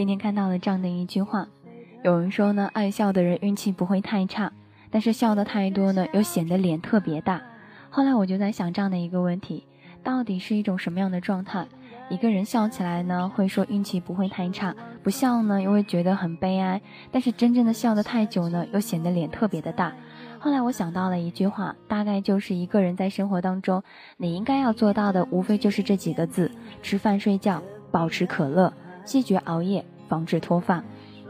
今天看到了这样的一句话，有人说呢，爱笑的人运气不会太差，但是笑的太多呢，又显得脸特别大。后来我就在想这样的一个问题，到底是一种什么样的状态？一个人笑起来呢，会说运气不会太差；不笑呢，又会觉得很悲哀。但是真正的笑得太久呢，又显得脸特别的大。后来我想到了一句话，大概就是一个人在生活当中，你应该要做到的，无非就是这几个字：吃饭、睡觉、保持可乐、拒绝熬夜、防止脱发。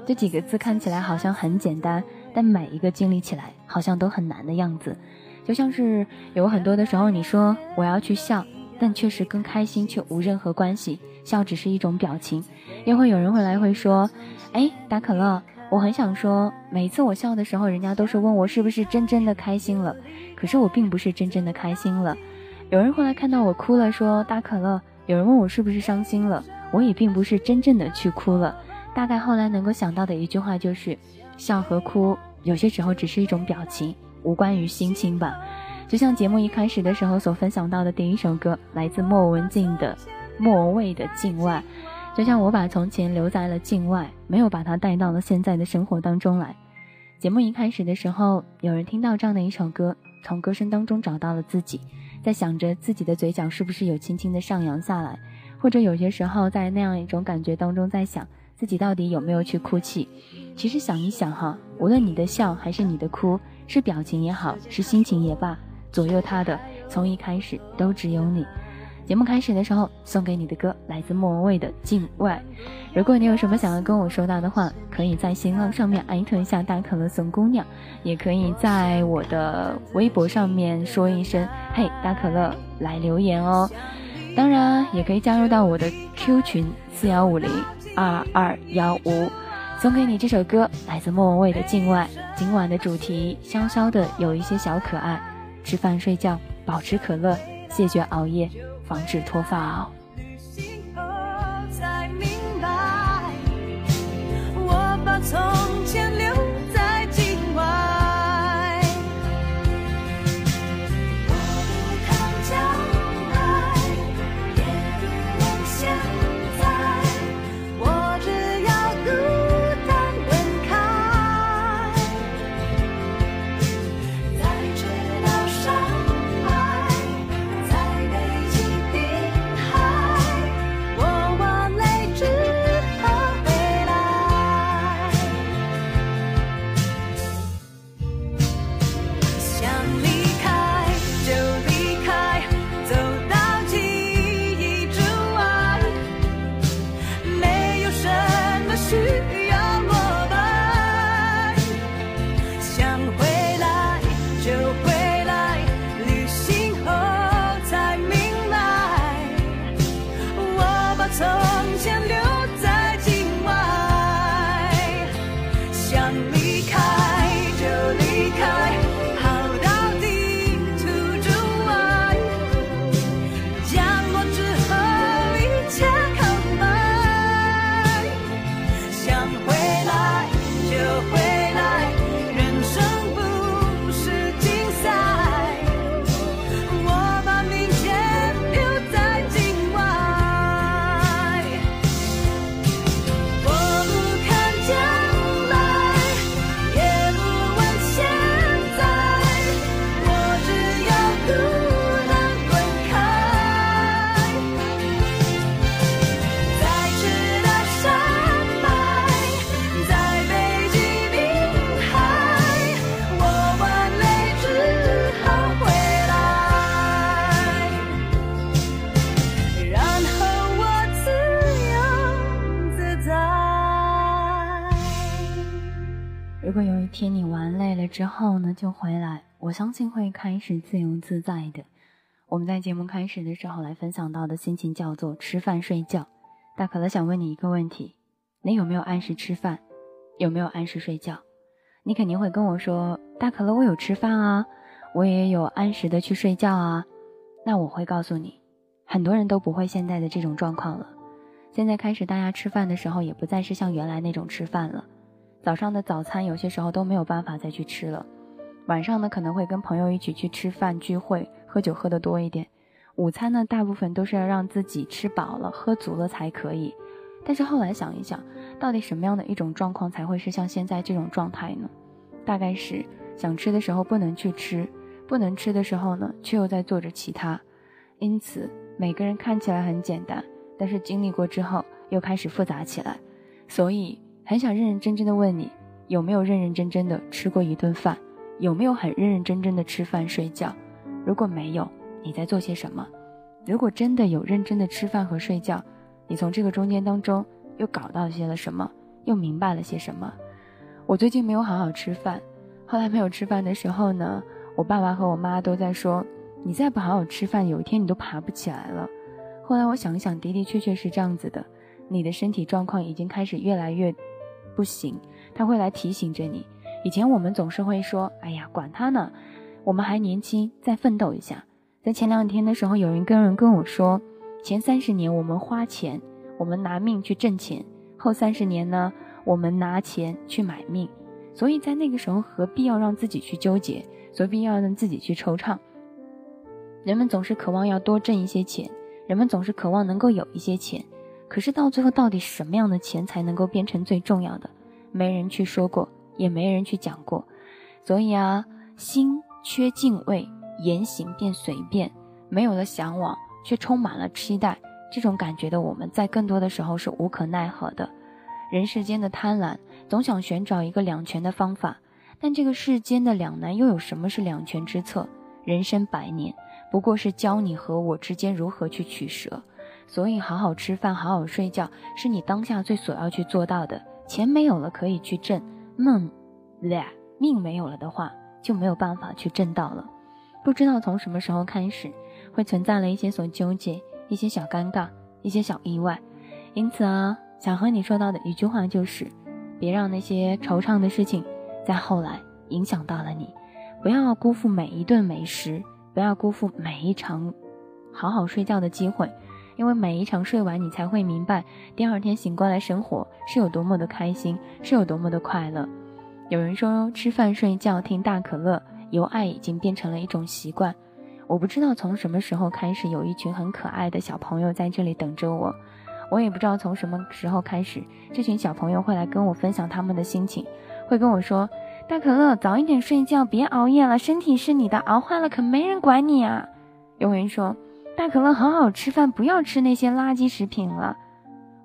这几个字看起来好像很简单，但每一个经历起来好像都很难的样子。就像是有很多的时候，你说我要去笑。但确实跟开心却无任何关系，笑只是一种表情。又会有人会来会说，哎，打可乐，我很想说，每次我笑的时候，人家都是问我是不是真正的开心了，可是我并不是真正的开心了。有人后来看到我哭了，说大可乐，有人问我是不是伤心了，我也并不是真正的去哭了。大概后来能够想到的一句话就是，笑和哭有些时候只是一种表情，无关于心情吧。就像节目一开始的时候所分享到的第一首歌，来自莫文静的《莫畏的境外》。就像我把从前留在了境外，没有把它带到了现在的生活当中来。节目一开始的时候，有人听到这样的一首歌，从歌声当中找到了自己，在想着自己的嘴角是不是有轻轻的上扬下来，或者有些时候在那样一种感觉当中，在想自己到底有没有去哭泣。其实想一想哈，无论你的笑还是你的哭，是表情也好，是心情也罢。左右他的，从一开始都只有你。节目开始的时候，送给你的歌来自莫文蔚的《境外》。如果你有什么想要跟我说到的话，可以在新浪上面艾特一下大可乐送姑娘，也可以在我的微博上面说一声“嘿，大可乐”来留言哦。当然，也可以加入到我的 Q 群四幺五零二二幺五。送给你这首歌，来自莫文蔚的《境外》。今晚的主题，潇潇的有一些小可爱。吃饭睡觉，保持可乐，谢绝熬夜，防止脱发哦。如之后呢，就回来，我相信会开始自由自在的。我们在节目开始的时候来分享到的心情叫做吃饭睡觉。大可乐想问你一个问题：你有没有按时吃饭？有没有按时睡觉？你肯定会跟我说：大可乐，我有吃饭啊，我也有按时的去睡觉啊。那我会告诉你，很多人都不会现在的这种状况了。现在开始，大家吃饭的时候也不再是像原来那种吃饭了。早上的早餐有些时候都没有办法再去吃了，晚上呢可能会跟朋友一起去吃饭聚会，喝酒喝得多一点。午餐呢大部分都是要让自己吃饱了喝足了才可以。但是后来想一想，到底什么样的一种状况才会是像现在这种状态呢？大概是想吃的时候不能去吃，不能吃的时候呢，却又在做着其他。因此，每个人看起来很简单，但是经历过之后又开始复杂起来。所以，很想认认真真的问你，有没有认认真真的吃过一顿饭？有没有很认认真真的吃饭睡觉？如果没有，你在做些什么？如果真的有认真的吃饭和睡觉，你从这个中间当中又搞到些了什么？又明白了些什么？我最近没有好好吃饭，后来没有吃饭的时候呢，我爸爸和我妈都在说。你再不好好吃饭，有一天你都爬不起来了。后来我想想，的的确确是这样子的。你的身体状况已经开始越来越不行，他会来提醒着你。以前我们总是会说：“哎呀，管他呢，我们还年轻，再奋斗一下。”在前两天的时候，有人跟人跟我说：“前三十年我们花钱，我们拿命去挣钱；后三十年呢，我们拿钱去买命。”所以在那个时候，何必要让自己去纠结？何必要让自己去惆怅？人们总是渴望要多挣一些钱，人们总是渴望能够有一些钱，可是到最后，到底什么样的钱才能够变成最重要的？没人去说过，也没人去讲过。所以啊，心缺敬畏，言行变随便，没有了向往，却充满了期待。这种感觉的我们，在更多的时候是无可奈何的。人世间的贪婪，总想寻找一个两全的方法，但这个世间的两难，又有什么是两全之策？人生百年。不过是教你和我之间如何去取舍，所以好好吃饭，好好睡觉，是你当下最所要去做到的。钱没有了可以去挣，梦，命没有了的话就没有办法去挣到了。不知道从什么时候开始，会存在了一些所纠结，一些小尴尬，一些小意外。因此啊，想和你说到的一句话就是：别让那些惆怅的事情在后来影响到了你，不要辜负每一顿美食。不要辜负每一场好好睡觉的机会，因为每一场睡完，你才会明白第二天醒过来生活是有多么的开心，是有多么的快乐。有人说，吃饭、睡觉、听大可乐，由爱已经变成了一种习惯。我不知道从什么时候开始，有一群很可爱的小朋友在这里等着我。我也不知道从什么时候开始，这群小朋友会来跟我分享他们的心情，会跟我说。大可乐，早一点睡觉，别熬夜了。身体是你的，熬坏了可没人管你啊。有人说，大可乐，好好吃饭，不要吃那些垃圾食品了。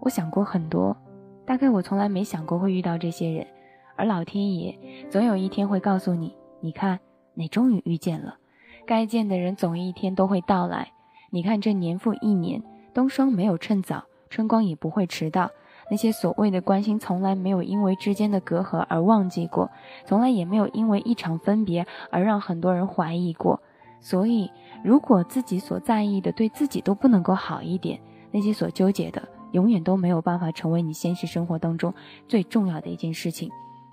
我想过很多，大概我从来没想过会遇到这些人，而老天爷总有一天会告诉你，你看，你终于遇见了，该见的人总一天都会到来。你看，这年复一年，冬霜没有趁早，春光也不会迟到。那些所谓的关心，从来没有因为之间的隔阂而忘记过，从来也没有因为一场分别而让很多人怀疑过。所以，如果自己所在意的对自己都不能够好一点，那些所纠结的，永远都没有办法成为你现实生活当中最重要的一件事情。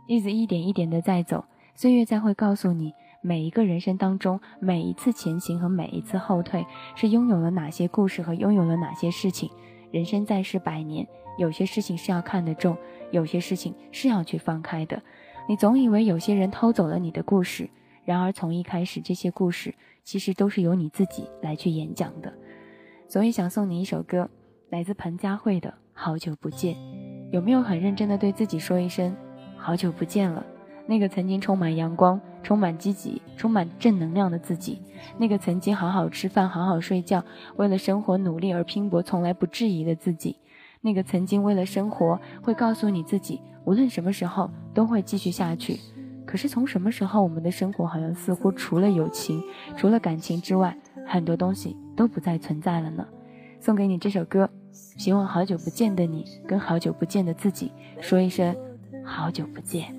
日子一点一点的在走，岁月在会告诉你，每一个人生当中，每一次前行和每一次后退，是拥有了哪些故事和拥有了哪些事情。人生在世百年。有些事情是要看得重，有些事情是要去放开的。你总以为有些人偷走了你的故事，然而从一开始，这些故事其实都是由你自己来去演讲的。所以想送你一首歌，来自彭佳慧的《好久不见》。有没有很认真的对自己说一声“好久不见了”？那个曾经充满阳光、充满积极、充满正能量的自己，那个曾经好好吃饭、好好睡觉，为了生活努力而拼搏、从来不质疑的自己。那个曾经为了生活会告诉你自己，无论什么时候都会继续下去。可是从什么时候，我们的生活好像似乎除了友情、除了感情之外，很多东西都不再存在了呢？送给你这首歌，希望好久不见的你跟好久不见的自己说一声好久不见。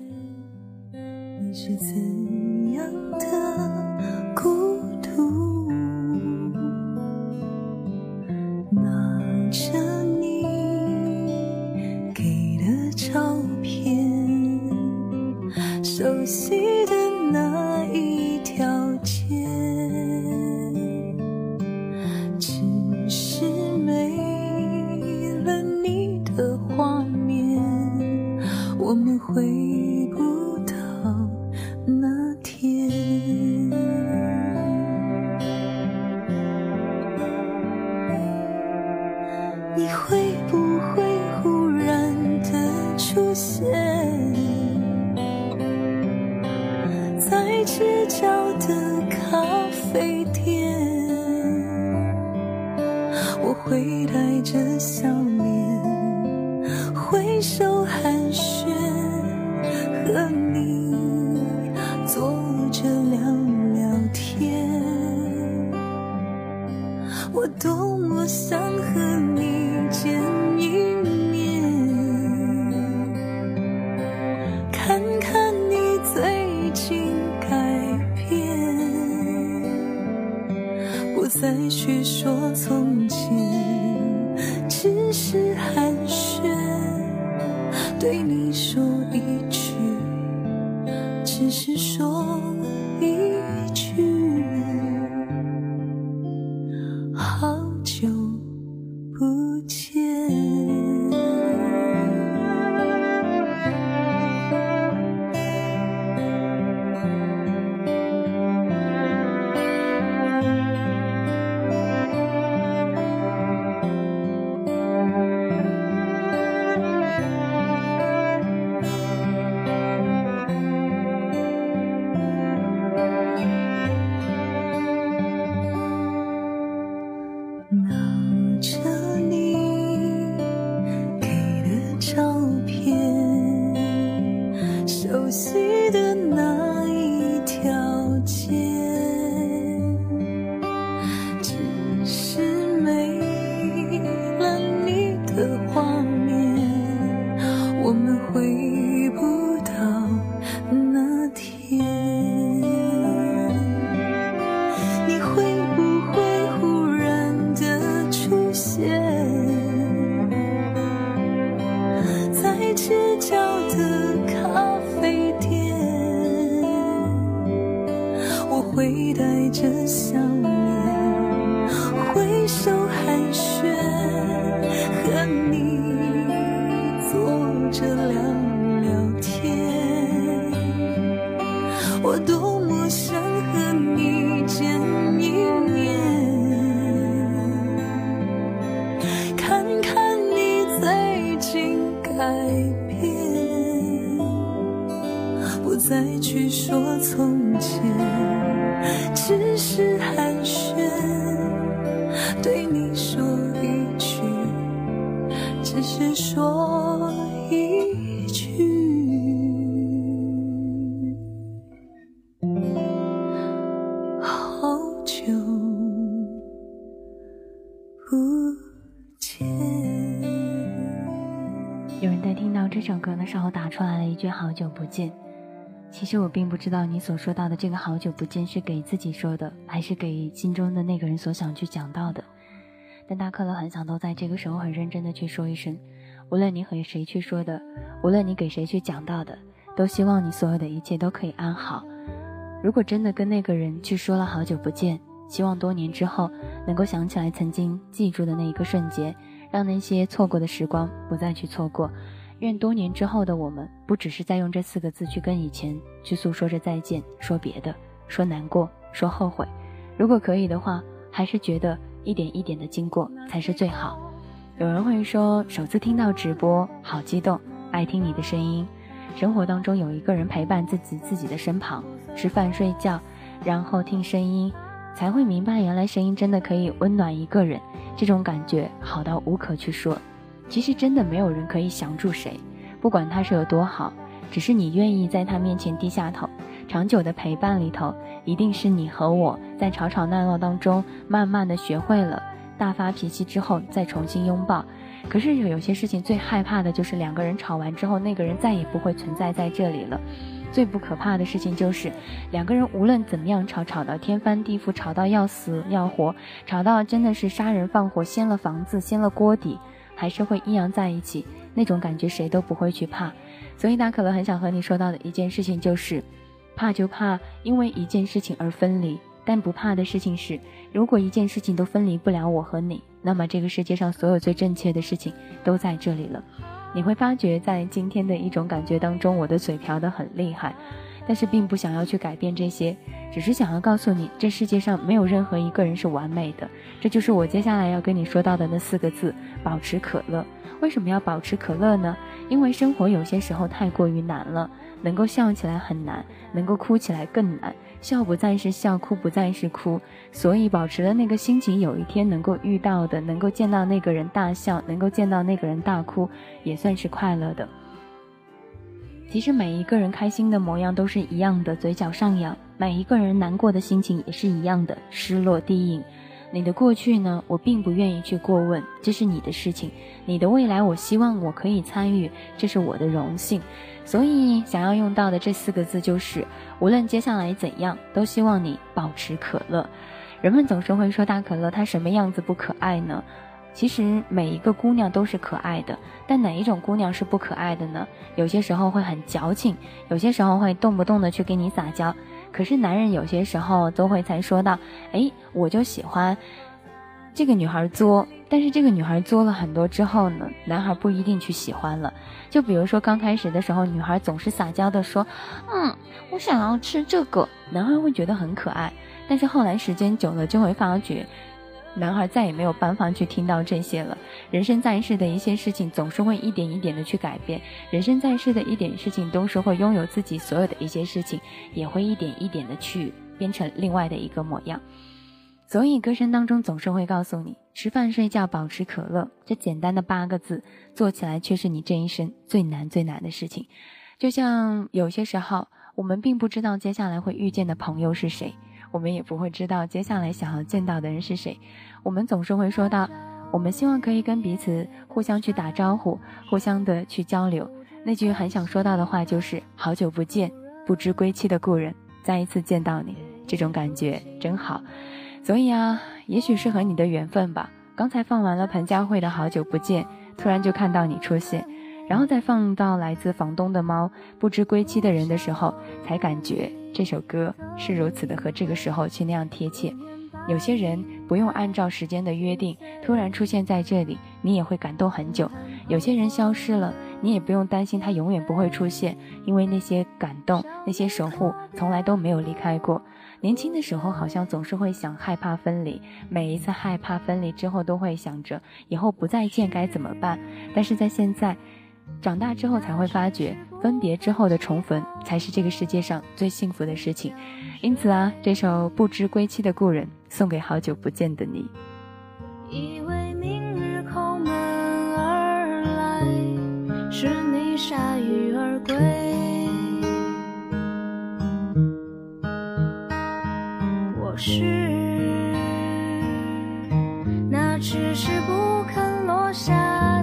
“好久不见”。其实我并不知道你所说到的这个“好久不见”是给自己说的，还是给心中的那个人所想去讲到的。但大可乐很想都在这个时候很认真的去说一声，无论你和谁去说的，无论你给谁去讲到的，都希望你所有的一切都可以安好。如果真的跟那个人去说了好久不见，希望多年之后能够想起来曾经记住的那一个瞬间，让那些错过的时光不再去错过。愿多年之后的我们，不只是在用这四个字去跟以前去诉说着再见，说别的，说难过，说后悔。如果可以的话，还是觉得一点一点的经过才是最好。有人会说，首次听到直播，好激动，爱听你的声音。生活当中有一个人陪伴自己自己的身旁，吃饭睡觉，然后听声音，才会明白原来声音真的可以温暖一个人。这种感觉好到无可去说。其实真的没有人可以降住谁，不管他是有多好，只是你愿意在他面前低下头。长久的陪伴里头，一定是你和我在吵吵闹闹当中，慢慢的学会了大发脾气之后再重新拥抱。可是有有些事情最害怕的就是两个人吵完之后，那个人再也不会存在在这里了。最不可怕的事情就是，两个人无论怎么样吵，吵到天翻地覆，吵到要死要活，吵到真的是杀人放火，掀了房子，掀了锅底，还是会阴阳在一起。那种感觉谁都不会去怕。所以大可乐很想和你说到的一件事情就是，怕就怕因为一件事情而分离，但不怕的事情是，如果一件事情都分离不了我和你，那么这个世界上所有最正确的事情都在这里了。你会发觉，在今天的一种感觉当中，我的嘴瓢得很厉害，但是并不想要去改变这些，只是想要告诉你，这世界上没有任何一个人是完美的。这就是我接下来要跟你说到的那四个字：保持可乐。为什么要保持可乐呢？因为生活有些时候太过于难了，能够笑起来很难，能够哭起来更难。笑不再是笑，哭不再是哭，所以保持了那个心情，有一天能够遇到的，能够见到那个人大笑，能够见到那个人大哭，也算是快乐的。其实每一个人开心的模样都是一样的，嘴角上扬；每一个人难过的心情也是一样的，失落低吟。你的过去呢？我并不愿意去过问，这是你的事情；你的未来，我希望我可以参与，这是我的荣幸。所以，想要用到的这四个字就是：无论接下来怎样，都希望你保持可乐。人们总是会说大可乐，它什么样子不可爱呢？其实每一个姑娘都是可爱的，但哪一种姑娘是不可爱的呢？有些时候会很矫情，有些时候会动不动的去给你撒娇。可是男人有些时候都会才说到，哎，我就喜欢这个女孩作，但是这个女孩作了很多之后呢，男孩不一定去喜欢了。就比如说刚开始的时候，女孩总是撒娇的说，嗯，我想要吃这个，男孩会觉得很可爱。但是后来时间久了，就会发觉。男孩再也没有办法去听到这些了。人生在世的一些事情，总是会一点一点的去改变。人生在世的一点事情，都是会拥有自己所有的一些事情，也会一点一点的去变成另外的一个模样。所以歌声当中总是会告诉你：吃饭、睡觉、保持可乐，这简单的八个字，做起来却是你这一生最难最难的事情。就像有些时候，我们并不知道接下来会遇见的朋友是谁。我们也不会知道接下来想要见到的人是谁，我们总是会说到，我们希望可以跟彼此互相去打招呼，互相的去交流。那句很想说到的话就是“好久不见，不知归期的故人，再一次见到你，这种感觉真好。”所以啊，也许是和你的缘分吧。刚才放完了彭佳慧的好久不见，突然就看到你出现。然后再放到来自房东的猫不知归期的人的时候，才感觉这首歌是如此的和这个时候去那样贴切。有些人不用按照时间的约定突然出现在这里，你也会感动很久；有些人消失了，你也不用担心他永远不会出现，因为那些感动、那些守护从来都没有离开过。年轻的时候好像总是会想害怕分离，每一次害怕分离之后都会想着以后不再见该怎么办。但是在现在。长大之后才会发觉，分别之后的重逢才是这个世界上最幸福的事情。因此啊，这首不知归期的故人送给好久不见的你。以为明日叩门而来，是你铩羽而归。我是那迟迟不肯落下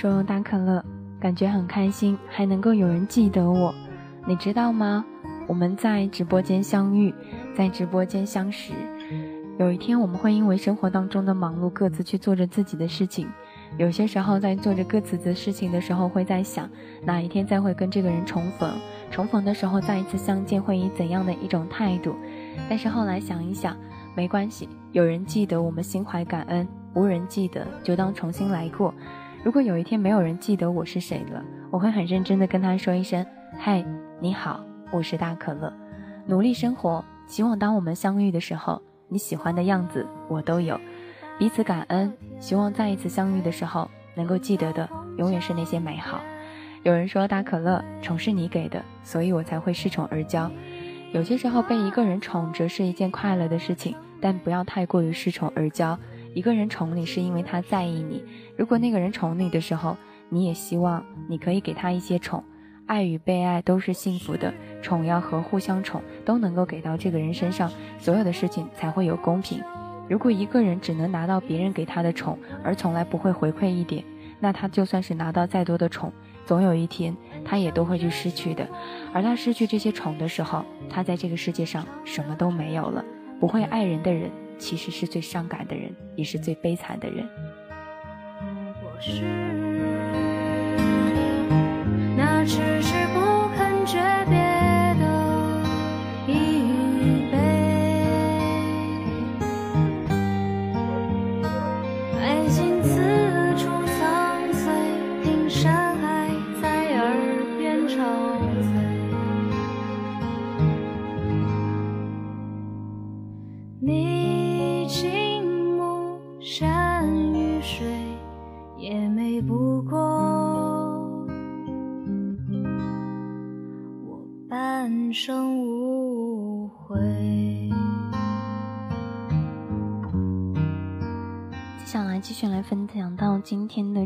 说大可乐，感觉很开心，还能够有人记得我，你知道吗？我们在直播间相遇，在直播间相识。有一天，我们会因为生活当中的忙碌，各自去做着自己的事情。有些时候，在做着各自的事情的时候，会在想，哪一天再会跟这个人重逢？重逢的时候，再一次相见，会以怎样的一种态度？但是后来想一想，没关系，有人记得我们，心怀感恩；无人记得，就当重新来过。如果有一天没有人记得我是谁了，我会很认真的跟他说一声：“嗨，你好，我是大可乐。”努力生活，希望当我们相遇的时候，你喜欢的样子我都有。彼此感恩，希望再一次相遇的时候，能够记得的永远是那些美好。有人说大可乐宠是你给的，所以我才会恃宠而骄。有些时候被一个人宠着是一件快乐的事情，但不要太过于恃宠而骄。一个人宠你是因为他在意你，如果那个人宠你的时候，你也希望你可以给他一些宠。爱与被爱都是幸福的，宠要和互相宠都能够给到这个人身上，所有的事情才会有公平。如果一个人只能拿到别人给他的宠，而从来不会回馈一点，那他就算是拿到再多的宠，总有一天他也都会去失去的。而他失去这些宠的时候，他在这个世界上什么都没有了。不会爱人的人。其实是最伤感的人，也是最悲惨的人。我是。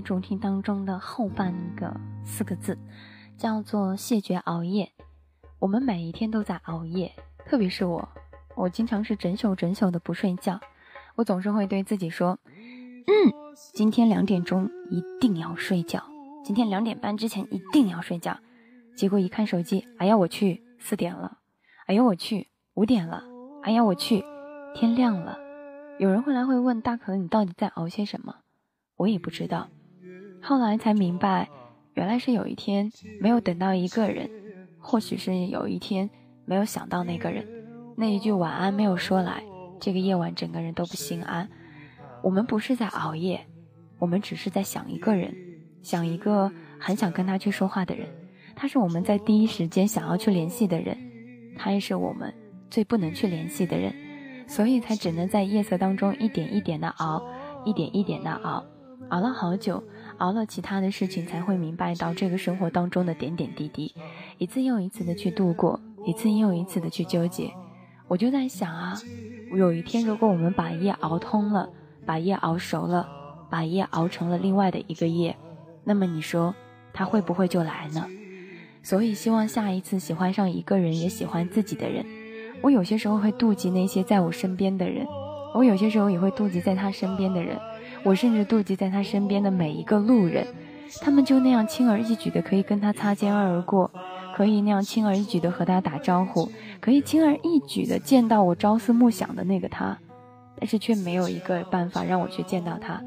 主题当中的后半个四个字，叫做谢绝熬夜。我们每一天都在熬夜，特别是我，我经常是整宿整宿的不睡觉。我总是会对自己说：“嗯，今天两点钟一定要睡觉，今天两点半之前一定要睡觉。”结果一看手机，哎呀我去，四点了！哎呀我去，五点了！哎呀我去，天亮了！有人会来会问大可，你到底在熬些什么？我也不知道。后来才明白，原来是有一天没有等到一个人。或许是有一天没有想到那个人，那一句晚安没有说来，这个夜晚整个人都不心安。我们不是在熬夜，我们只是在想一个人，想一个很想跟他去说话的人。他是我们在第一时间想要去联系的人，他也是我们最不能去联系的人，所以才只能在夜色当中一点一点的熬，一点一点的熬，熬了好久。熬了其他的事情，才会明白到这个生活当中的点点滴滴，一次又一次的去度过，一次又一次的去纠结。我就在想啊，有一天如果我们把夜熬通了，把夜熬熟了，把夜熬成了另外的一个夜，那么你说他会不会就来呢？所以希望下一次喜欢上一个人，也喜欢自己的人。我有些时候会妒忌那些在我身边的人，我有些时候也会妒忌在他身边的人。我甚至妒忌在他身边的每一个路人，他们就那样轻而易举的可以跟他擦肩而过，可以那样轻而易举的和他打招呼，可以轻而易举的见到我朝思暮想的那个他，但是却没有一个办法让我去见到他。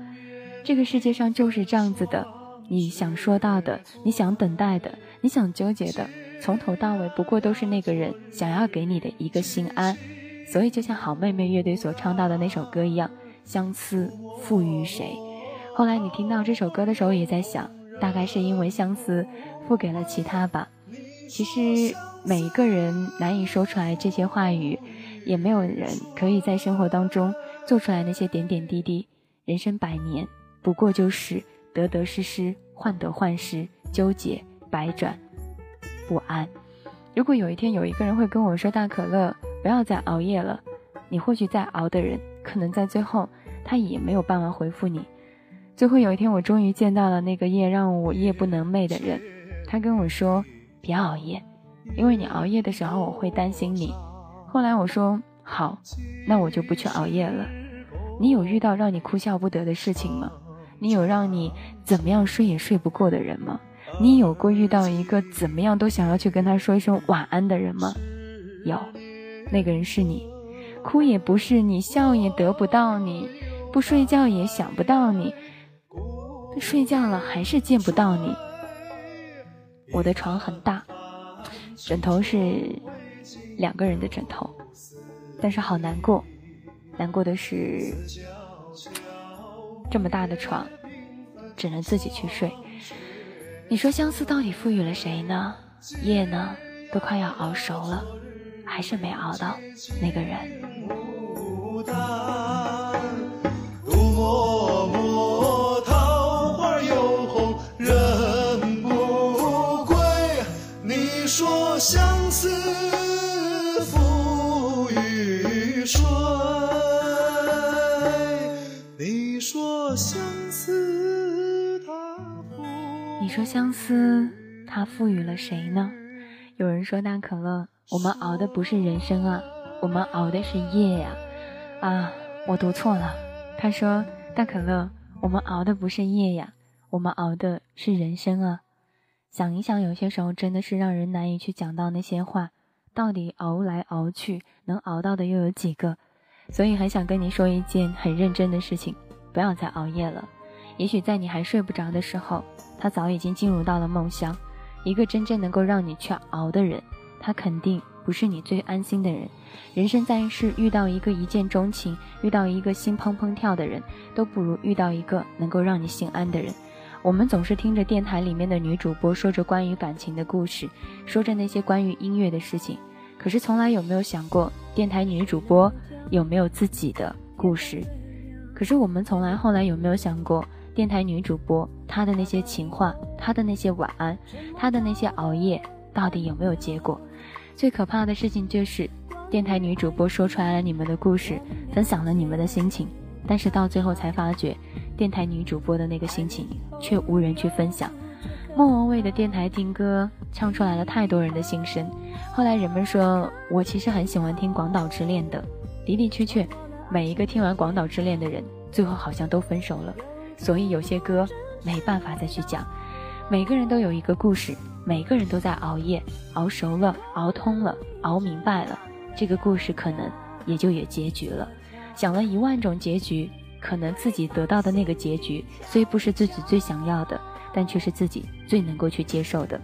这个世界上就是这样子的，你想说到的，你想等待的，你想纠结的，从头到尾不过都是那个人想要给你的一个心安。所以就像好妹妹乐队所唱到的那首歌一样。相思赋予谁？后来你听到这首歌的时候，也在想，大概是因为相思付给了其他吧。其实每一个人难以说出来这些话语，也没有人可以在生活当中做出来那些点点滴滴。人生百年，不过就是得得失失，患得患失，纠结百转不安。如果有一天有一个人会跟我说：“大可乐，不要再熬夜了。”你或许在熬的人，可能在最后。他也没有办法回复你。最后有一天，我终于见到了那个夜让我夜不能寐的人。他跟我说：“别熬夜，因为你熬夜的时候我会担心你。”后来我说：“好，那我就不去熬夜了。”你有遇到让你哭笑不得的事情吗？你有让你怎么样睡也睡不过的人吗？你有过遇到一个怎么样都想要去跟他说一声晚安的人吗？有，那个人是你。哭也不是你，笑也得不到你。不睡觉也想不到你，睡觉了还是见不到你。我的床很大，枕头是两个人的枕头，但是好难过，难过的是这么大的床，只能自己去睡。你说相思到底赋予了谁呢？夜呢，都快要熬熟了，还是没熬到那个人。说相思它赋予了谁呢？有人说大可乐，我们熬的不是人生啊，我们熬的是夜呀！啊，我读错了。他说大可乐，我们熬的不是夜呀，我们熬的是人生啊。想一想，有些时候真的是让人难以去讲到那些话。到底熬来熬去，能熬到的又有几个？所以很想跟你说一件很认真的事情：不要再熬夜了。也许在你还睡不着的时候，他早已经进入到了梦乡。一个真正能够让你去熬的人，他肯定不是你最安心的人。人生在世，遇到一个一见钟情，遇到一个心怦怦跳的人，都不如遇到一个能够让你心安的人。我们总是听着电台里面的女主播说着关于感情的故事，说着那些关于音乐的事情，可是从来有没有想过，电台女主播有没有自己的故事。可是我们从来后来有没有想过，电台女主播她的那些情话，她的那些晚安，她的那些熬夜，到底有没有结果？最可怕的事情就是，电台女主播说出来了你们的故事，分享了你们的心情，但是到最后才发觉，电台女主播的那个心情却无人去分享。莫文蔚的电台听歌唱出来了太多人的心声。后来人们说我其实很喜欢听《广岛之恋》的，的的确确，每一个听完《广岛之恋》的人，最后好像都分手了。所以有些歌没办法再去讲。每个人都有一个故事，每个人都在熬夜，熬熟了，熬通了，熬明白了，这个故事可能也就有结局了。想了一万种结局，可能自己得到的那个结局，虽不是自己最想要的。但却是自己最能够去接受的，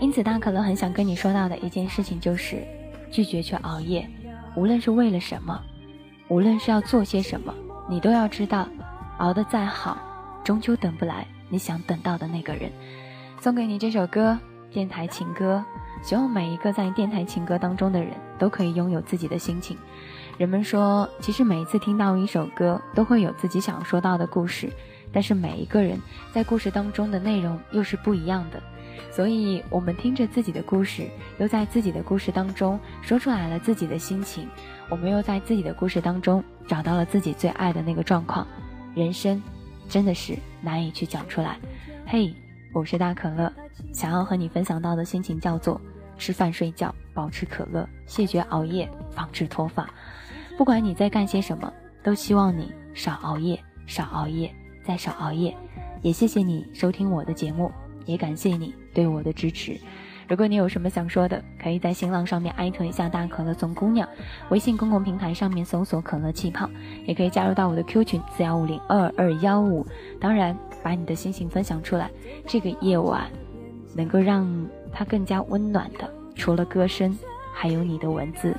因此大可乐很想跟你说到的一件事情就是，拒绝去熬夜，无论是为了什么，无论是要做些什么，你都要知道，熬得再好，终究等不来你想等到的那个人。送给你这首歌，电台情歌，希望每一个在电台情歌当中的人都可以拥有自己的心情。人们说，其实每一次听到一首歌，都会有自己想说到的故事。但是每一个人在故事当中的内容又是不一样的，所以我们听着自己的故事，又在自己的故事当中说出来了自己的心情，我们又在自己的故事当中找到了自己最爱的那个状况。人生真的是难以去讲出来。嘿，我是大可乐，想要和你分享到的心情叫做：吃饭睡觉，保持可乐，谢绝熬夜，防止脱发。不管你在干些什么，都希望你少熬夜，少熬夜。再少熬夜，也谢谢你收听我的节目，也感谢你对我的支持。如果你有什么想说的，可以在新浪上面艾特一下大可乐总姑娘，微信公共平台上面搜索可乐气泡，也可以加入到我的 Q 群四幺五零二二幺五。当然，把你的心情分享出来。这个夜晚，能够让它更加温暖的，除了歌声，还有你的文字。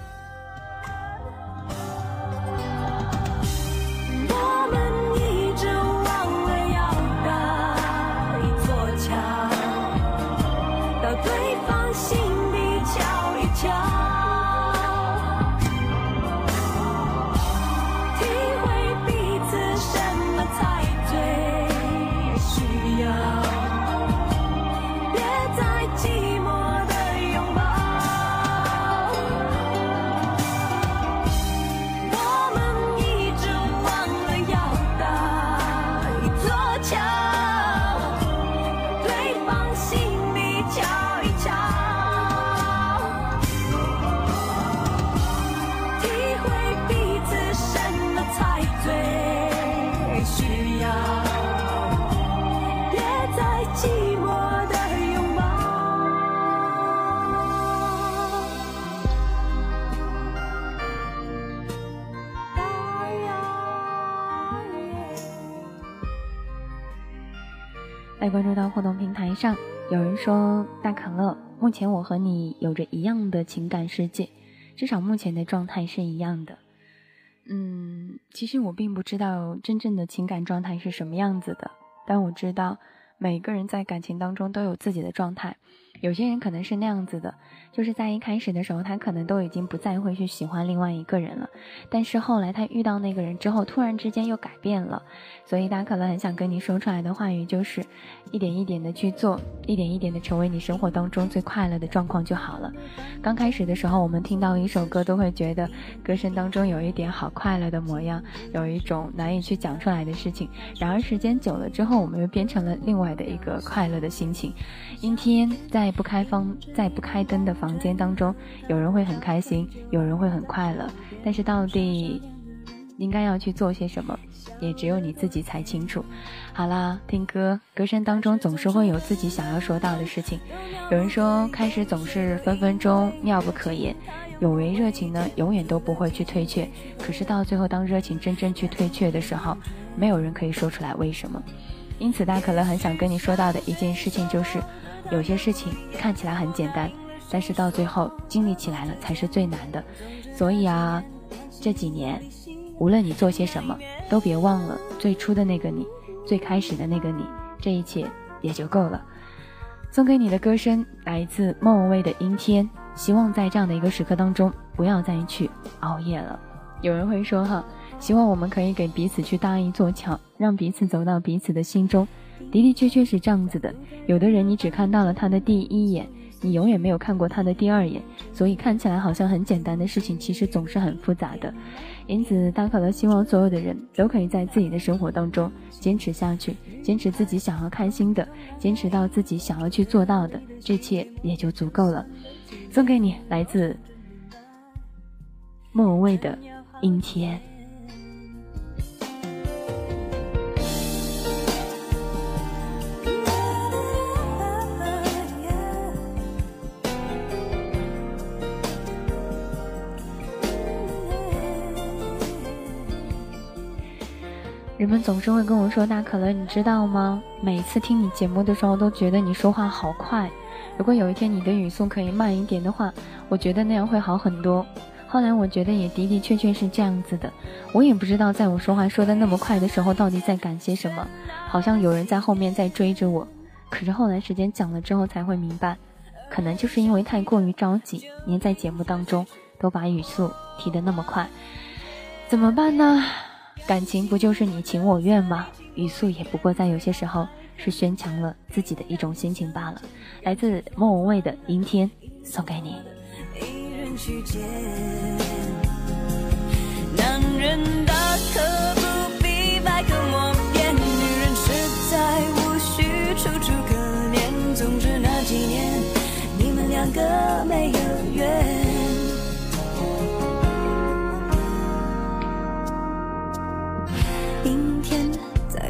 说大可乐，目前我和你有着一样的情感世界，至少目前的状态是一样的。嗯，其实我并不知道真正的情感状态是什么样子的，但我知道每个人在感情当中都有自己的状态。有些人可能是那样子的，就是在一开始的时候，他可能都已经不再会去喜欢另外一个人了，但是后来他遇到那个人之后，突然之间又改变了。所以他可能很想跟你说出来的话语就是，一点一点的去做，一点一点的成为你生活当中最快乐的状况就好了。刚开始的时候，我们听到一首歌都会觉得歌声当中有一点好快乐的模样，有一种难以去讲出来的事情。然而时间久了之后，我们又变成了另外的一个快乐的心情。阴天在。不开风，在不开灯的房间当中，有人会很开心，有人会很快乐。但是到底应该要去做些什么，也只有你自己才清楚。好啦，听歌，歌声当中总是会有自己想要说到的事情。有人说，开始总是分分钟妙不可言，有为热情呢，永远都不会去退却。可是到最后，当热情真正去退却的时候，没有人可以说出来为什么。因此，大可乐很想跟你说到的一件事情就是。有些事情看起来很简单，但是到最后经历起来了才是最难的。所以啊，这几年，无论你做些什么，都别忘了最初的那个你，最开始的那个你，这一切也就够了。送给你的歌声来自莫文蔚的《阴天》，希望在这样的一个时刻当中，不要再去熬夜了。有人会说哈，希望我们可以给彼此去搭一座桥，让彼此走到彼此的心中。的的确确是这样子的。有的人你只看到了他的第一眼。你永远没有看过他的第二眼，所以看起来好像很简单的事情，其实总是很复杂的。因此，大可乐希望所有的人都可以在自己的生活当中坚持下去，坚持自己想要开心的，坚持到自己想要去做到的，这一切也就足够了。送给你来自莫文蔚的《阴天》。你们总是会跟我说：“大可乐，你知道吗？每次听你节目的时候，都觉得你说话好快。如果有一天你的语速可以慢一点的话，我觉得那样会好很多。”后来我觉得也的的确确是这样子的。我也不知道在我说话说的那么快的时候，到底在赶些什么。好像有人在后面在追着我。可是后来时间讲了之后，才会明白，可能就是因为太过于着急，您在节目当中都把语速提得那么快。怎么办呢？感情不就是你情我愿吗？语速也不过在有些时候是宣强了自己的一种心情罢了。来自莫文蔚的《阴天》，送给你。男人大可不必百口莫辩，女人实在无需楚楚可怜。总之那几年，你们两个没有缘。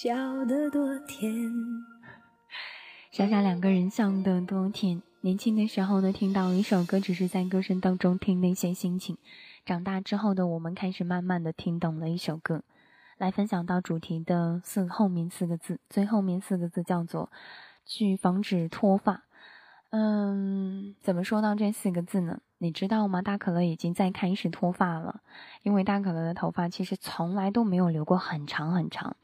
笑得多甜，傻傻两个人笑得多甜。年轻的时候呢，听到一首歌，只是在歌声当中听那些心情。长大之后的我们，开始慢慢的听懂了一首歌。来分享到主题的四后面四个字，最后面四个字叫做“去防止脱发”。嗯，怎么说到这四个字呢？你知道吗？大可乐已经在开始脱发了，因为大可乐的头发其实从来都没有留过很长很长。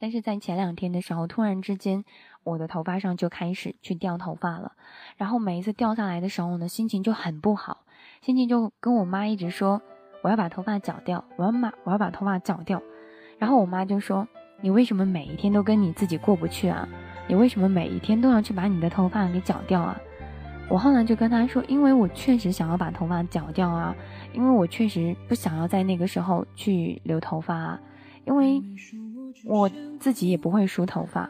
但是在前两天的时候，突然之间，我的头发上就开始去掉头发了。然后每一次掉下来的时候呢，心情就很不好，心情就跟我妈一直说：“我要把头发绞掉，我要把我要把头发绞掉。”然后我妈就说：“你为什么每一天都跟你自己过不去啊？你为什么每一天都要去把你的头发给绞掉啊？”我后来就跟她说：“因为我确实想要把头发绞掉啊，因为我确实不想要在那个时候去留头发啊，因为。”我自己也不会梳头发，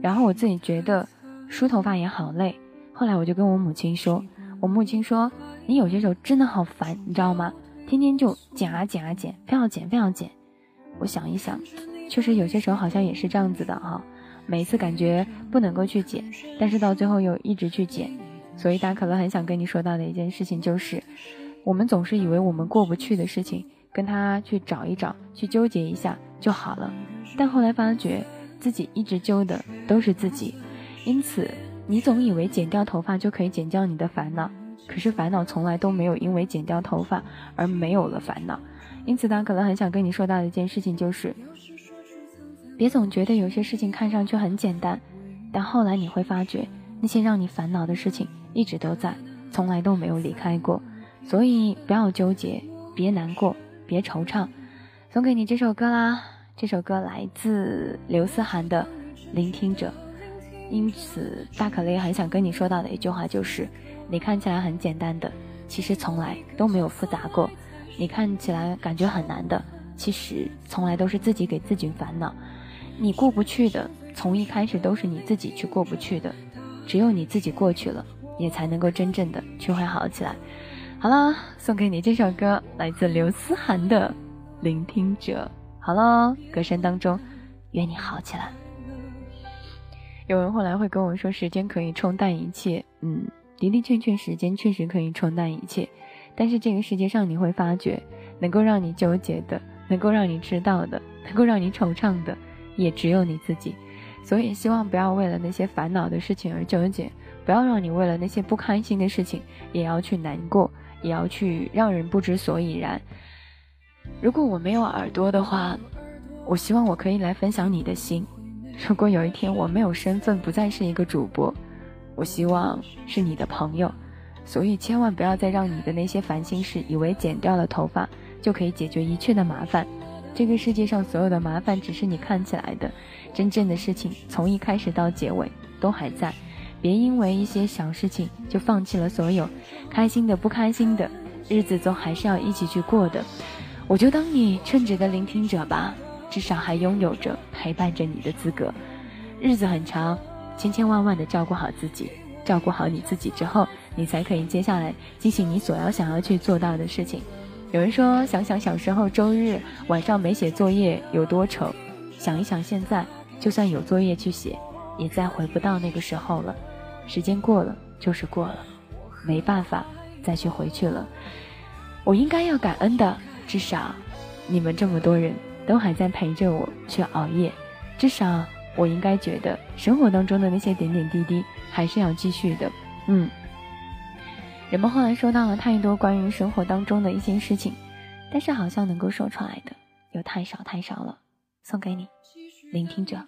然后我自己觉得梳头发也好累。后来我就跟我母亲说，我母亲说：“你有些时候真的好烦，你知道吗？天天就剪啊剪啊剪，非要剪非要剪。”我想一想，确实有些时候好像也是这样子的哈。每次感觉不能够去剪，但是到最后又一直去剪。所以大可乐很想跟你说到的一件事情就是，我们总是以为我们过不去的事情，跟他去找一找，去纠结一下就好了。但后来发觉自己一直揪的都是自己，因此你总以为剪掉头发就可以剪掉你的烦恼，可是烦恼从来都没有因为剪掉头发而没有了烦恼。因此，他可能很想跟你说到的一件事情就是，别总觉得有些事情看上去很简单，但后来你会发觉那些让你烦恼的事情一直都在，从来都没有离开过。所以不要纠结，别难过，别惆怅。送给你这首歌啦。这首歌来自刘思涵的《聆听者》，因此大可乐很想跟你说到的一句话就是：你看起来很简单的，其实从来都没有复杂过；你看起来感觉很难的，其实从来都是自己给自己烦恼。你过不去的，从一开始都是你自己去过不去的。只有你自己过去了，也才能够真正的去会好起来。好了，送给你这首歌，来自刘思涵的《聆听者》。好了，歌声当中，愿你好起来。有人后来会跟我说，时间可以冲淡一切。嗯，的的确确，时间确实可以冲淡一切。但是这个世界上，你会发觉，能够让你纠结的，能够让你知道的，能够让你惆怅的，也只有你自己。所以，希望不要为了那些烦恼的事情而纠结，不要让你为了那些不开心的事情也要去难过，也要去让人不知所以然。如果我没有耳朵的话，我希望我可以来分享你的心。如果有一天我没有身份，不再是一个主播，我希望是你的朋友。所以千万不要再让你的那些烦心事，以为剪掉了头发就可以解决一切的麻烦。这个世界上所有的麻烦只是你看起来的，真正的事情从一开始到结尾都还在。别因为一些小事情就放弃了所有，开心的不开心的日子总还是要一起去过的。我就当你称职的聆听者吧，至少还拥有着陪伴着你的资格。日子很长，千千万万的照顾好自己。照顾好你自己之后，你才可以接下来进行你所要想要去做到的事情。有人说，想想小时候周日晚上没写作业有多愁，想一想现在，就算有作业去写，也再回不到那个时候了。时间过了就是过了，没办法再去回去了。我应该要感恩的，至少你们这么多人都还在陪着我去熬夜，至少。我应该觉得生活当中的那些点点滴滴还是要继续的，嗯。人们后来说到了太多关于生活当中的一些事情，但是好像能够说出来的又太少太少了。送给你，聆听者。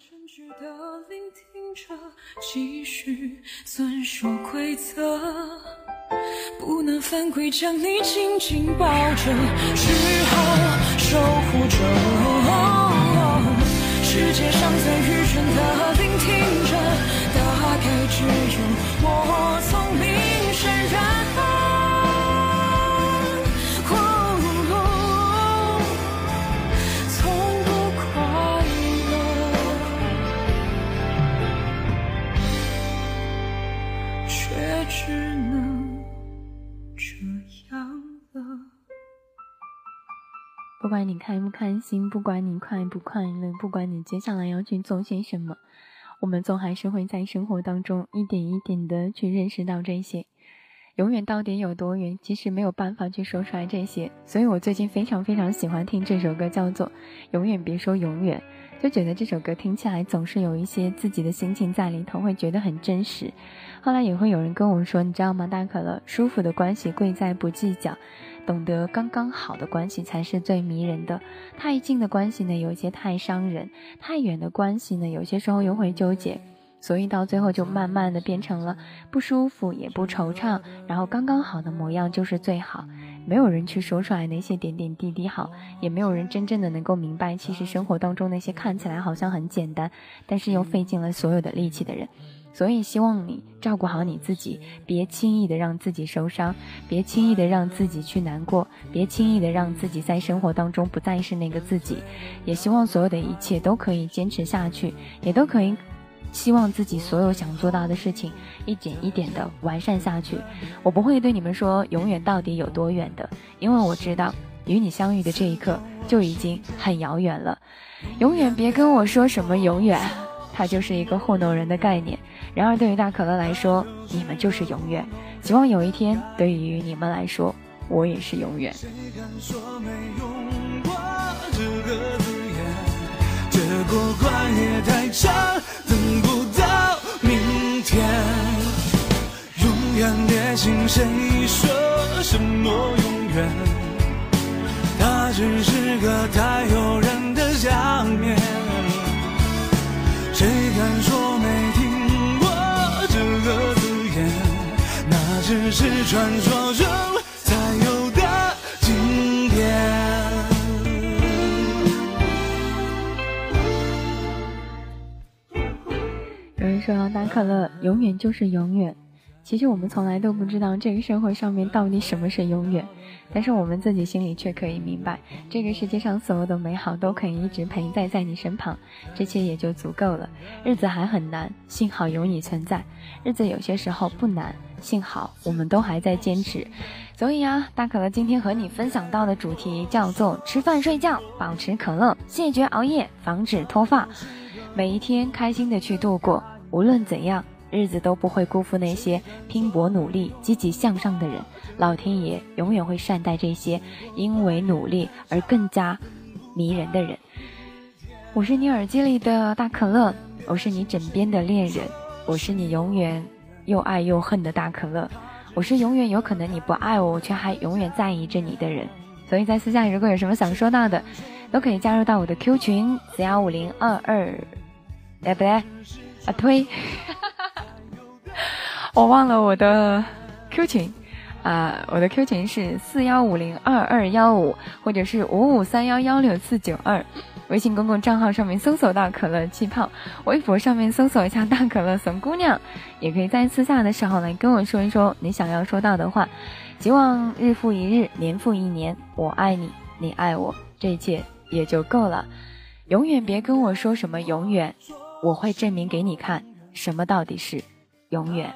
继续遵守规则，不能犯规，将你紧紧抱着，只好守护着。世界上最愚蠢的聆听着，大概只有我聪明善良，不管你开不开心，不管你快不快乐，不管你接下来要去做些什么，我们总还是会在生活当中一点一点的去认识到这些。永远到底有多远？其实没有办法去说出来这些。所以我最近非常非常喜欢听这首歌，叫做《永远别说永远》，就觉得这首歌听起来总是有一些自己的心情在里头，会觉得很真实。后来也会有人跟我说，你知道吗？大可乐，舒服的关系贵在不计较。懂得刚刚好的关系才是最迷人的，太近的关系呢，有些太伤人；太远的关系呢，有些时候又会纠结，所以到最后就慢慢的变成了不舒服也不惆怅，然后刚刚好的模样就是最好。没有人去说出来那些点点滴滴好，也没有人真正的能够明白，其实生活当中那些看起来好像很简单，但是又费尽了所有的力气的人。所以，希望你照顾好你自己，别轻易的让自己受伤，别轻易的让自己去难过，别轻易的让自己在生活当中不再是那个自己。也希望所有的一切都可以坚持下去，也都可以希望自己所有想做到的事情一点一点的完善下去。我不会对你们说永远到底有多远的，因为我知道与你相遇的这一刻就已经很遥远了。永远别跟我说什么永远。它就是一个糊弄人的概念。然而，对于大可乐来说，你们就是永远。希望有一天，对于你们来说，我也是永远。这过关也太长，等不到明天。永远别信谁说什么永远，它只是个太诱人的想念。谁敢说没听只是传说中才有的经典。有人说，大可乐永远就是永远。其实我们从来都不知道这个社会上面到底什么是永远，但是我们自己心里却可以明白，这个世界上所有的美好都可以一直陪在在你身旁，这些也就足够了。日子还很难，幸好有你存在；日子有些时候不难，幸好我们都还在坚持。所以啊，大可乐今天和你分享到的主题叫做吃饭睡觉，保持可乐，谢绝熬夜，防止脱发，每一天开心的去度过，无论怎样。日子都不会辜负那些拼搏努力、积极向上的人。老天爷永远会善待这些因为努力而更加迷人的人。我是你耳机里的大可乐，我是你枕边的恋人，我是你永远又爱又恨的大可乐，我是永远有可能你不爱我，却还永远在意着你的人。所以在私下如果有什么想说到的，都可以加入到我的 Q 群四幺五零二二，哎不对，啊推，我忘了我的 Q 群。啊，我的 Q 群是四幺五零二二幺五，或者是五五三幺幺六四九二。微信公共账号上面搜索到可乐气泡，微博上面搜索一下大可乐怂姑娘，也可以在私下的时候来跟我说一说你想要说到的话。希望日复一日，年复一年，我爱你，你爱我，这一切也就够了。永远别跟我说什么永远，我会证明给你看，什么到底是永远。